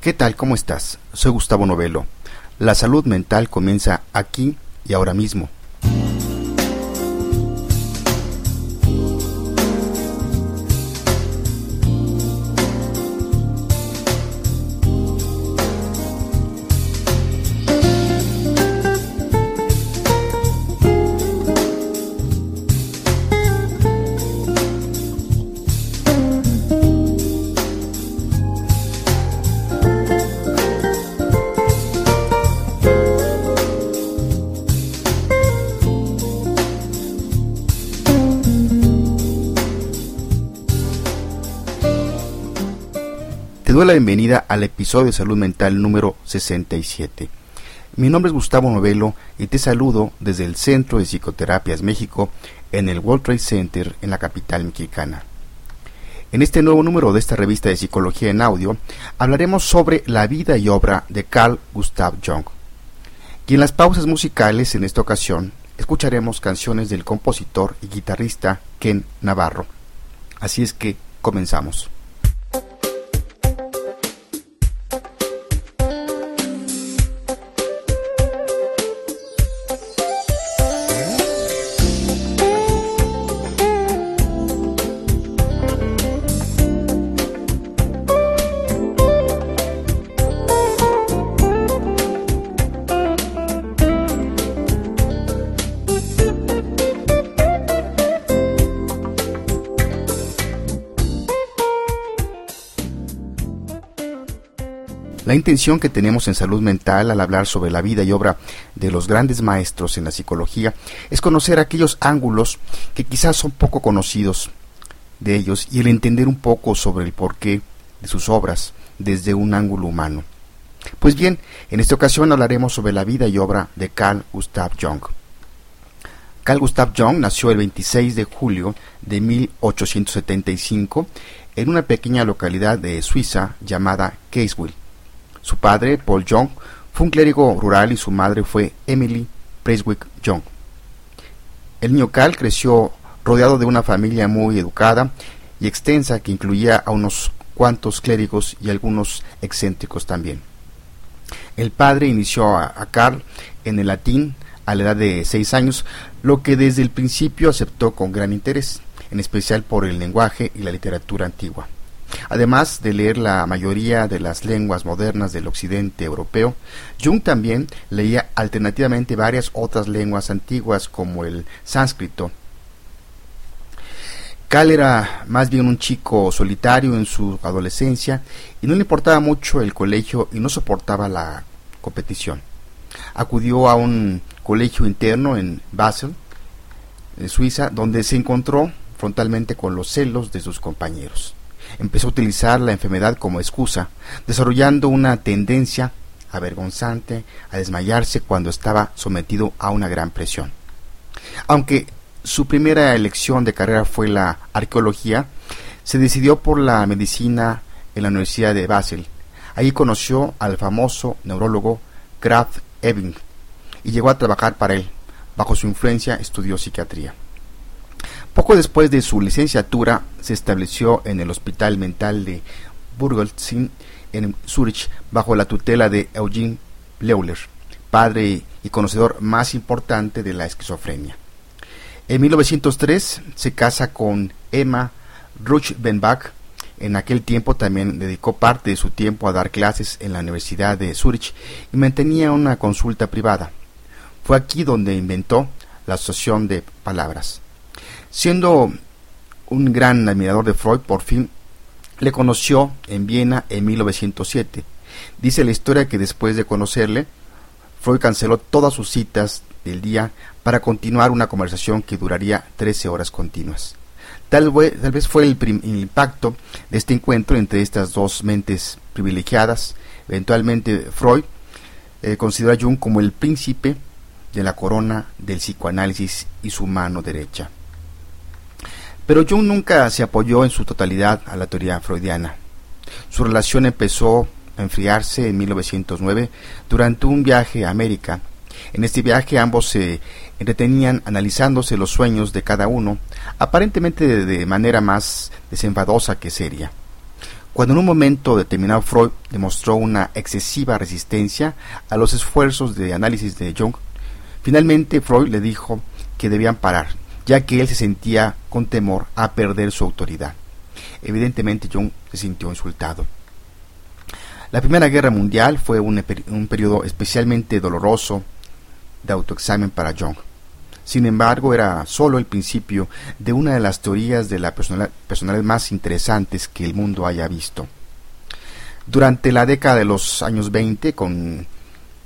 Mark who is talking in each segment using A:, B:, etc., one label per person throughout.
A: ¿Qué tal? ¿Cómo estás? Soy Gustavo Novelo. La salud mental comienza aquí y ahora mismo. Te doy la bienvenida al episodio de Salud Mental número 67. Mi nombre es Gustavo Novelo y te saludo desde el Centro de Psicoterapias México en el World Trade Center en la capital mexicana. En este nuevo número de esta revista de psicología en audio hablaremos sobre la vida y obra de Carl Gustav Jung. Y en las pausas musicales en esta ocasión escucharemos canciones del compositor y guitarrista Ken Navarro. Así es que comenzamos. La intención que tenemos en salud mental al hablar sobre la vida y obra de los grandes maestros en la psicología es conocer aquellos ángulos que quizás son poco conocidos de ellos y el entender un poco sobre el porqué de sus obras desde un ángulo humano. Pues bien, en esta ocasión hablaremos sobre la vida y obra de Carl Gustav Jung. Carl Gustav Jung nació el 26 de julio de 1875 en una pequeña localidad de Suiza llamada Caseville. Su padre, Paul Jung, fue un clérigo rural y su madre fue Emily Preswick Jung. El niño Carl creció rodeado de una familia muy educada y extensa que incluía a unos cuantos clérigos y algunos excéntricos también. El padre inició a, a Carl en el latín a la edad de seis años, lo que desde el principio aceptó con gran interés, en especial por el lenguaje y la literatura antigua. Además de leer la mayoría de las lenguas modernas del occidente europeo, Jung también leía alternativamente varias otras lenguas antiguas como el sánscrito. Cal era más bien un chico solitario en su adolescencia y no le importaba mucho el colegio y no soportaba la competición. Acudió a un colegio interno en Basel, en Suiza, donde se encontró frontalmente con los celos de sus compañeros empezó a utilizar la enfermedad como excusa, desarrollando una tendencia avergonzante a desmayarse cuando estaba sometido a una gran presión. Aunque su primera elección de carrera fue la arqueología, se decidió por la medicina en la Universidad de Basel. Allí conoció al famoso neurólogo Graf Ebing y llegó a trabajar para él. Bajo su influencia estudió psiquiatría. Poco después de su licenciatura se estableció en el Hospital Mental de Burgelsin en Zurich bajo la tutela de Eugene Leuler, padre y conocedor más importante de la esquizofrenia. En 1903 se casa con Emma Ruchbenbach. En aquel tiempo también dedicó parte de su tiempo a dar clases en la Universidad de Zurich y mantenía una consulta privada. Fue aquí donde inventó la asociación de palabras. Siendo un gran admirador de Freud, por fin le conoció en Viena en 1907. Dice la historia que después de conocerle, Freud canceló todas sus citas del día para continuar una conversación que duraría 13 horas continuas. Tal, vez fue el, impacto de este encuentro entre estas dos mentes privilegiadas. Eventualmente Freud eh, considera a Jung como el príncipe de la corona del psicoanálisis y su mano derecha. Pero Jung nunca se apoyó en su totalidad a la teoría freudiana. Su relación empezó a enfriarse en 1909 durante un viaje a América. En este viaje ambos se entretenían analizándose los sueños de cada uno, aparentemente de manera más desenfadosa que seria. Cuando en un momento determinado Freud demostró una excesiva resistencia a los esfuerzos de análisis de Jung, finalmente Freud le dijo que debían parar, ya que él se sentía con temor a perder su autoridad. Evidentemente Jung se sintió insultado. La Primera Guerra Mundial fue un, un periodo especialmente doloroso de autoexamen para Jung. Sin embargo, era solo el principio de una de las teorías de la personalidad más interesantes que el mundo haya visto. Durante la década de los años 20, con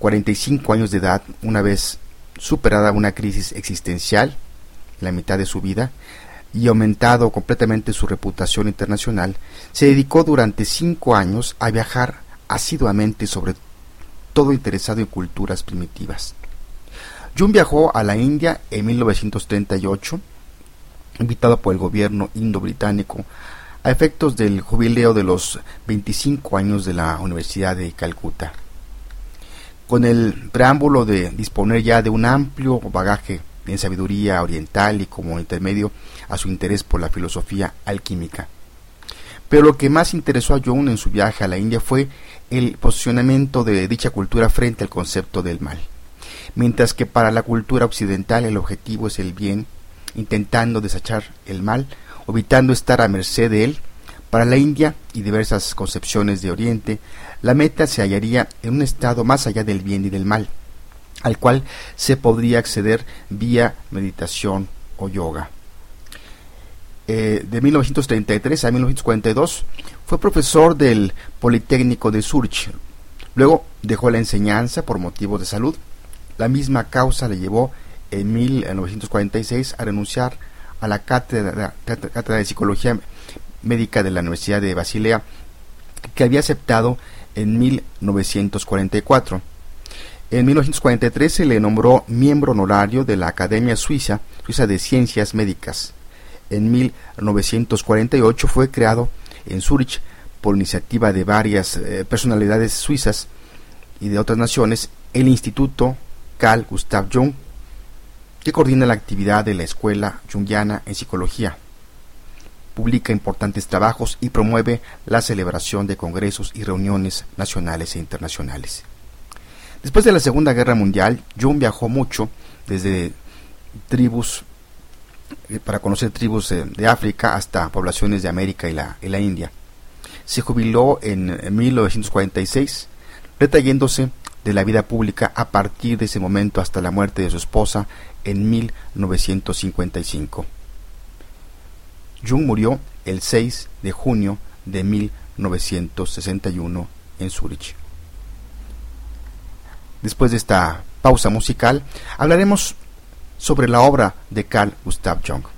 A: 45 años de edad, una vez superada una crisis existencial, la mitad de su vida, y aumentado completamente su reputación internacional, se dedicó durante cinco años a viajar asiduamente sobre todo interesado en culturas primitivas. Jung viajó a la India en 1938, invitado por el gobierno indo-británico a efectos del jubileo de los 25 años de la Universidad de Calcuta. Con el preámbulo de disponer ya de un amplio bagaje en sabiduría oriental y como intermedio a su interés por la filosofía alquímica. Pero lo que más interesó a Jung en su viaje a la India fue el posicionamiento de dicha cultura frente al concepto del mal mientras que para la cultura occidental el objetivo es el bien, intentando desechar el mal, evitando estar a merced de él, para la India y diversas concepciones de Oriente, la meta se hallaría en un estado más allá del bien y del mal, al cual se podría acceder vía meditación o yoga. Eh, de 1933 a 1942 fue profesor del Politécnico de Zurich. Luego dejó la enseñanza por motivos de salud la misma causa le llevó en 1946 a renunciar a la cátedra, de Psicología Médica de la Universidad de Basilea, que había aceptado en 1944. En 1943 se le nombró miembro honorario de la Academia Suiza, Suiza de Ciencias Médicas. En 1948 fue creado en Zurich por iniciativa de varias eh, personalidades suizas y de otras naciones el Instituto Carl Gustav Jung, que coordina la actividad de la Escuela Jungiana en Psicología. Publica importantes trabajos y promueve la celebración de congresos y reuniones nacionales e internacionales. Después de la Segunda Guerra Mundial, Jung viajó mucho desde tribus eh, para conocer tribus de África hasta poblaciones de América y la, y la India. Se jubiló en 1946, retrayéndose de la vida pública a partir de ese momento hasta la muerte de su esposa en 1955. Jung murió el 6 de junio de 1961 en Zurich. Después de esta pausa musical, hablaremos sobre la obra de Carl Gustav Jung.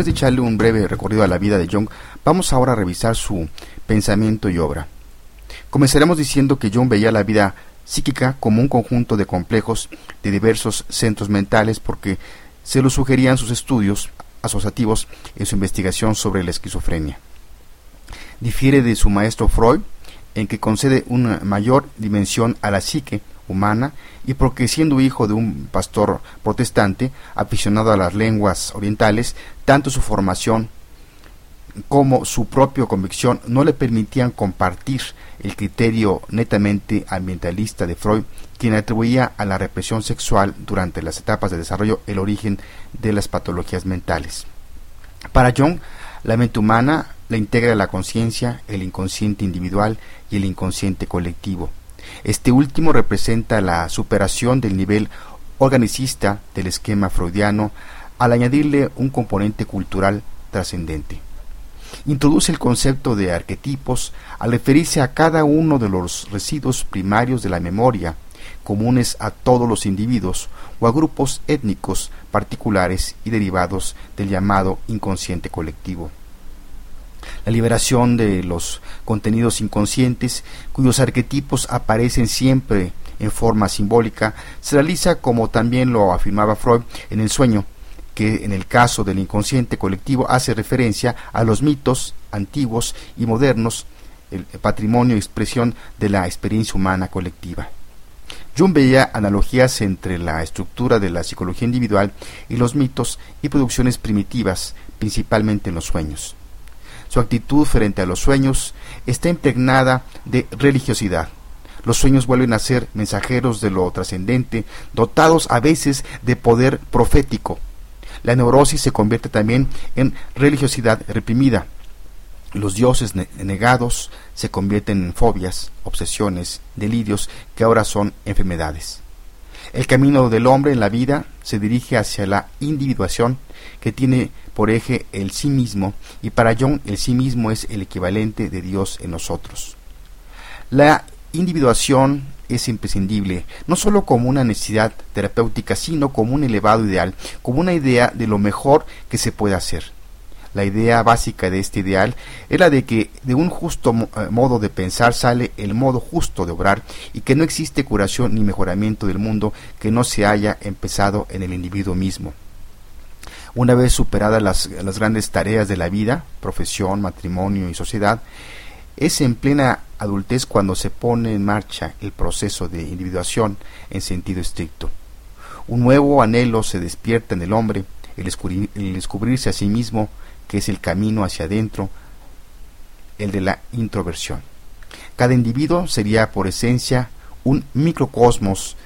A: Después de echarle un breve recorrido a la vida de Jung, vamos ahora a revisar su pensamiento y obra. Comenzaremos diciendo que Jung veía la vida psíquica como un conjunto de complejos de diversos centros mentales porque se lo sugerían sus estudios asociativos en su investigación sobre la esquizofrenia. Difiere de su maestro Freud en que concede una mayor dimensión a la psique humana y porque siendo hijo de un pastor protestante aficionado a las lenguas orientales, tanto su formación como su propia convicción no le permitían compartir el criterio netamente ambientalista de Freud, quien atribuía a la represión sexual durante las etapas de desarrollo el origen de las patologías mentales. Para Jung, la mente humana la integra la conciencia, el inconsciente individual y el inconsciente colectivo. Este último representa la superación del nivel organicista del esquema freudiano al añadirle un componente cultural trascendente. Introduce el concepto de arquetipos al referirse a cada uno de los residuos primarios de la memoria, comunes a todos los individuos o a grupos étnicos particulares y derivados del llamado inconsciente colectivo. La liberación de los contenidos inconscientes, cuyos arquetipos aparecen siempre en forma simbólica, se realiza como también lo afirmaba Freud en el sueño, que en el caso del inconsciente colectivo hace referencia a los mitos antiguos y modernos, el patrimonio y expresión de la experiencia humana colectiva. Jung veía analogías entre la estructura de la psicología individual y los mitos y producciones primitivas, principalmente en los sueños. Su actitud frente a los sueños está impregnada de religiosidad. Los sueños vuelven a ser mensajeros de lo trascendente, dotados a veces de poder profético. La neurosis se convierte también en religiosidad reprimida, los dioses negados se convierten en fobias, obsesiones, delirios que ahora son enfermedades. El camino del hombre en la vida se dirige hacia la individuación que tiene por eje el sí mismo y para John el sí mismo es el equivalente de Dios en nosotros. La individuación es imprescindible, no sólo como una necesidad terapéutica, sino como un elevado ideal, como una idea de lo mejor que se puede hacer. La idea básica de este ideal es la de que de un justo eh, modo de pensar sale el modo justo de obrar y que no existe curación ni mejoramiento del mundo que no se haya empezado en el individuo mismo. Una vez superadas las, grandes tareas de la vida, profesión, matrimonio y sociedad, es en plena adultez cuando se pone en marcha el proceso de individuación en sentido estricto. Un nuevo anhelo se despierta en el hombre, el, descubrirse a sí mismo que es el camino hacia adentro, el de la introversión. Cada individuo sería por esencia un microcosmos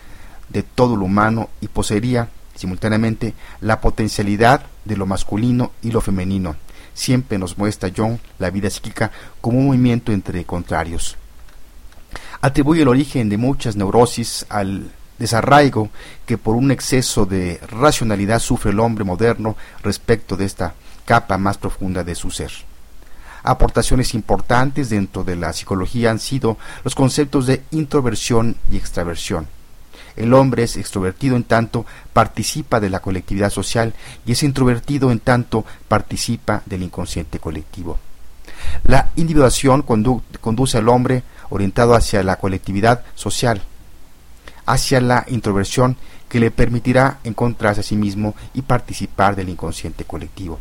A: de todo lo humano y poseería simultáneamente la potencialidad de lo masculino y lo femenino. Siempre nos muestra John la vida psíquica como un movimiento entre contrarios. Atribuye el origen de muchas neurosis al desarraigo que por un exceso de racionalidad sufre el hombre moderno respecto de esta capa más profunda de su ser. Aportaciones importantes dentro de la psicología han sido los conceptos de introversión y extraversión. El hombre es extrovertido en tanto participa de la colectividad social y es introvertido en tanto participa del inconsciente colectivo. La individuación conduce al hombre orientado hacia la colectividad social, hacia la introversión que le permitirá encontrarse a sí mismo y participar del inconsciente colectivo.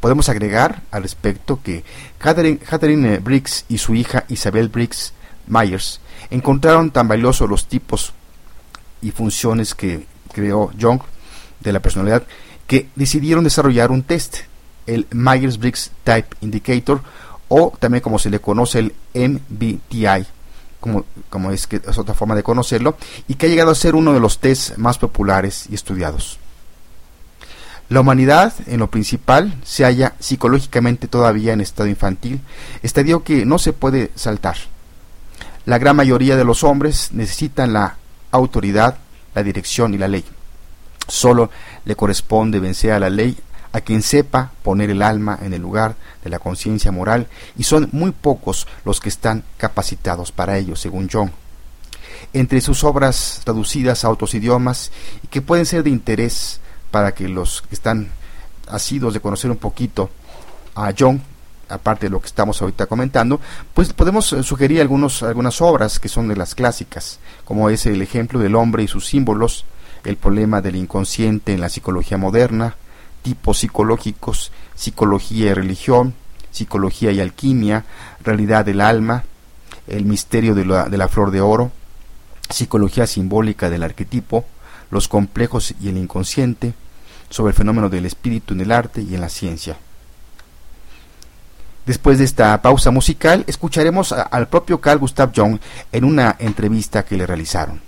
A: Podemos agregar al respecto que Catherine, Briggs y su hija Isabel Briggs Myers encontraron tan valiosos los tipos y funciones que creó Jung de la personalidad que decidieron desarrollar un test, el Myers-Briggs Type Indicator o también como se le conoce el MBTI, como, como es, que es otra forma de conocerlo, y que ha llegado a ser uno de los tests más populares y estudiados. La humanidad, en lo principal, se halla psicológicamente todavía en estado infantil, estadio que no se puede saltar. La gran mayoría de los hombres necesitan la autoridad, la dirección y la ley. Solo le corresponde vencer a la ley a quien sepa poner el alma en el lugar de la conciencia moral y son muy pocos los que están capacitados para ello, según John. Entre sus obras traducidas a otros idiomas y que pueden ser de interés para que los que están asidos de conocer un poquito a John, aparte de lo que estamos ahorita comentando, pues podemos eh, sugerir algunos, algunas obras que son de las clásicas, como es el ejemplo del hombre y sus símbolos, el problema del inconsciente en la psicología moderna, tipos psicológicos, psicología y religión, psicología y alquimia, realidad del alma, el misterio de la, de la flor de oro, psicología simbólica del arquetipo, los complejos y el inconsciente, sobre el fenómeno del espíritu en el arte y en la ciencia. Después de esta pausa musical, escucharemos al propio Carl Gustav Jung en una entrevista que le realizaron.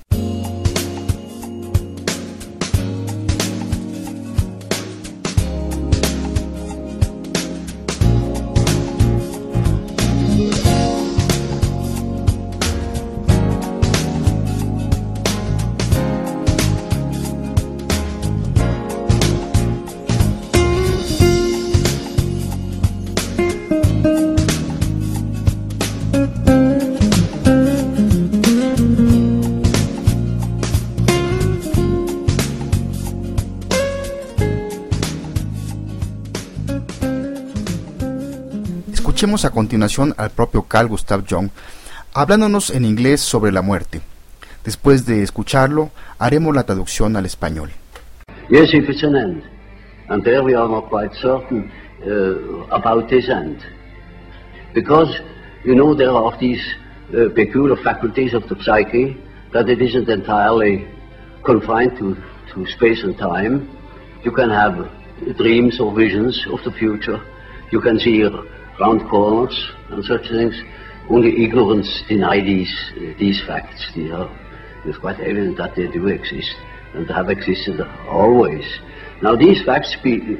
A: Escuchemos a continuación al propio Carl Gustav Jung hablándonos en inglés sobre la muerte. Después de escucharlo, haremos la traducción al español.
B: Yes, if it's an end. And there we are not quite certain uh, about this end. Because, you know, there are these uh, peculiar faculties of the psyche that it isn't entirely confined to, to space and time. You can have dreams or visions of the future. You can see round corners and such things. Only ignorance deny these, these facts. These are, it's quite evident that they do exist and have existed always. Now these facts be,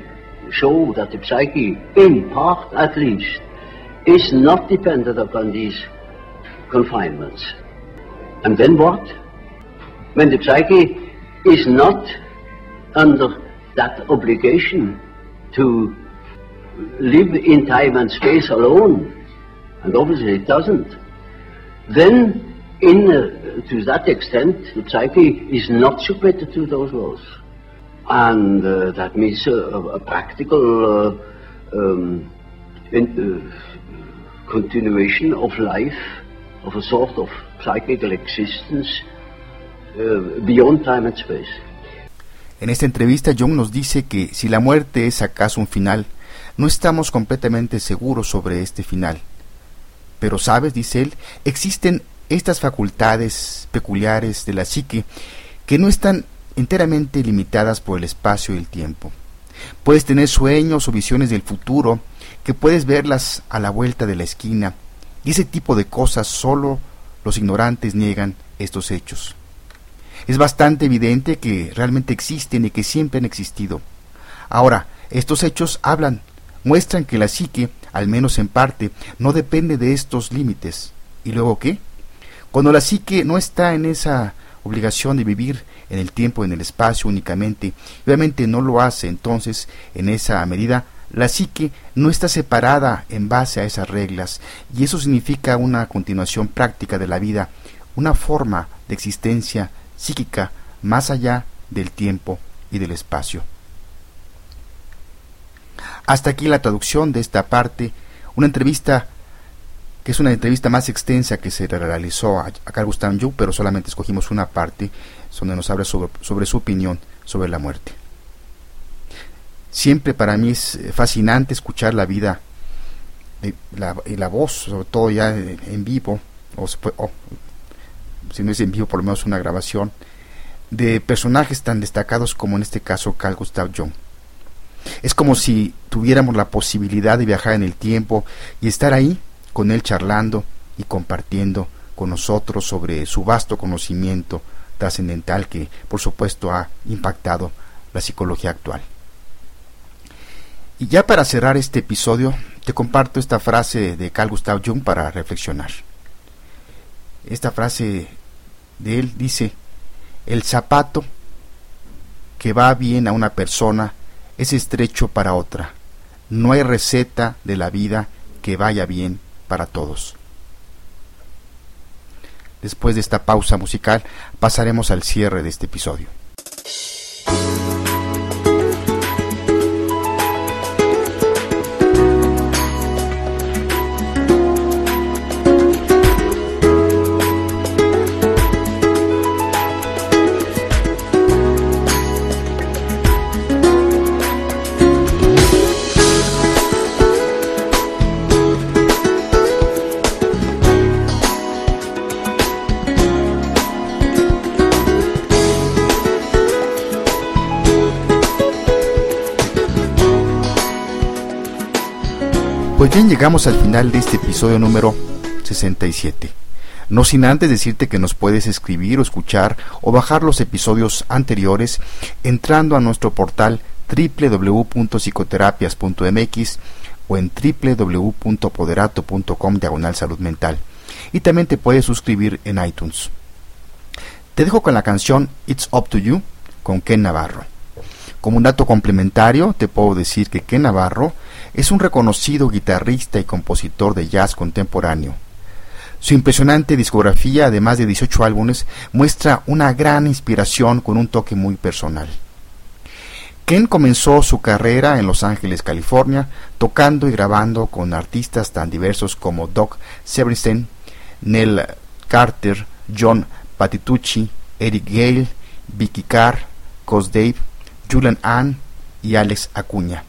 B: show that the psyche, in part at least, is not dependent upon these confinements. And then what? When the psyche is not under that obligation to live in time and space alone, and obviously it doesn't, then in, uh, to that extent the psyche is not submitted to those laws. And uh, that means uh, a practical uh, um, in, uh, continuation of life, of a sort of psychical existence beyond time and space.
A: En esta entrevista, Jung nos dice que si la muerte es acaso un final, no estamos completamente seguros sobre este final. Pero, ¿sabes? dice él, existen estas facultades peculiares de la psique que no están enteramente limitadas por el espacio y el tiempo. Puedes tener sueños o visiones del futuro que puedes verlas a la vuelta de la esquina, y ese tipo de cosas solo los ignorantes niegan estos hechos. Es bastante evidente que realmente existen y que siempre han existido. Ahora, estos hechos hablan, muestran que la psique, al menos en parte, no depende de estos límites. ¿Y luego qué? Cuando la psique no está en esa obligación de vivir en el tiempo, en el espacio únicamente, obviamente no lo hace, entonces, en esa medida, la psique no está separada en base a esas reglas, y eso significa una continuación práctica de la vida, una forma de existencia psíquica más allá del tiempo y del espacio. Hasta aquí la traducción de esta parte, una entrevista que es una entrevista más extensa que se realizó a, Carl Gustav Jung, pero solamente escogimos una parte donde nos habla sobre, su opinión sobre la muerte. Siempre para mí es fascinante escuchar la vida y la, la voz, sobre todo ya en vivo, o, o si no es en vivo, por lo menos una grabación, de personajes tan destacados como en este caso Carl Gustav Jung. Es como si tuviéramos la posibilidad de viajar en el tiempo y estar ahí con él charlando y compartiendo con nosotros sobre su vasto conocimiento trascendental que por supuesto ha impactado la psicología actual. Y ya para cerrar este episodio, te comparto esta frase de Carl Gustav Jung para reflexionar. Esta frase de él dice, el zapato que va bien a una persona es estrecho para otra. No hay receta de la vida que vaya bien para todos. Después de esta pausa musical pasaremos al cierre de este episodio. Pues bien, llegamos al final de este episodio número 67. No sin antes decirte que nos puedes escribir o escuchar o bajar los episodios anteriores entrando a nuestro portal www.psicoterapias.mx o en www.poderato.com diagonal salud mental. Y también te puedes suscribir en iTunes. Te dejo con la canción It's Up to You con Ken Navarro. Como un dato complementario, te puedo decir que Ken Navarro es un reconocido guitarrista y compositor de jazz contemporáneo. Su impresionante discografía, además de 18 álbumes, muestra una gran inspiración con un toque muy personal. Ken comenzó su carrera en Los Ángeles, California, tocando y grabando con artistas tan diversos como Doc Severinsen, Nell Carter, John Patitucci, Eric Gale, Vicky Carr, Cos Dave, Julian Ann y Alex Acuña.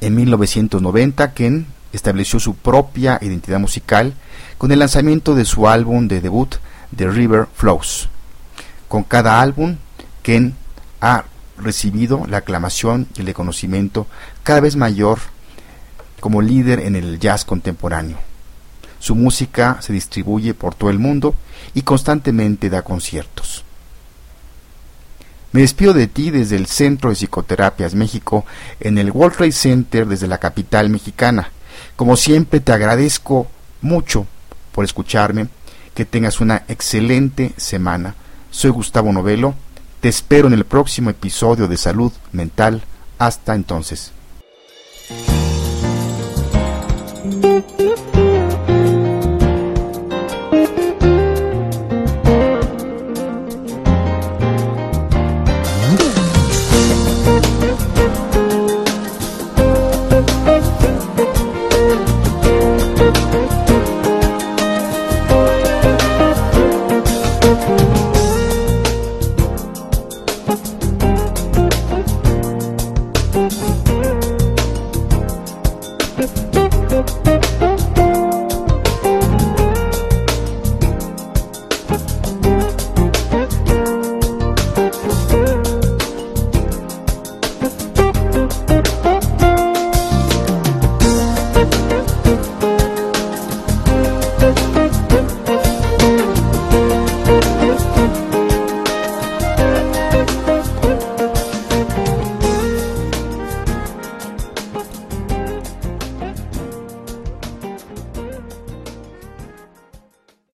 A: En 1990, Ken estableció su propia identidad musical con el lanzamiento de su álbum de debut, The River Flows. Con cada álbum, Ken ha recibido la aclamación y el reconocimiento cada vez mayor como líder en el jazz contemporáneo. Su música se distribuye por todo el mundo y constantemente da conciertos. Me despido de ti desde el Centro de Psicoterapias México en el World Trade Center desde la capital mexicana. Como siempre te agradezco mucho por escucharme, que tengas una excelente semana. Soy Gustavo Novelo, te espero en el próximo episodio de Salud Mental. Hasta entonces.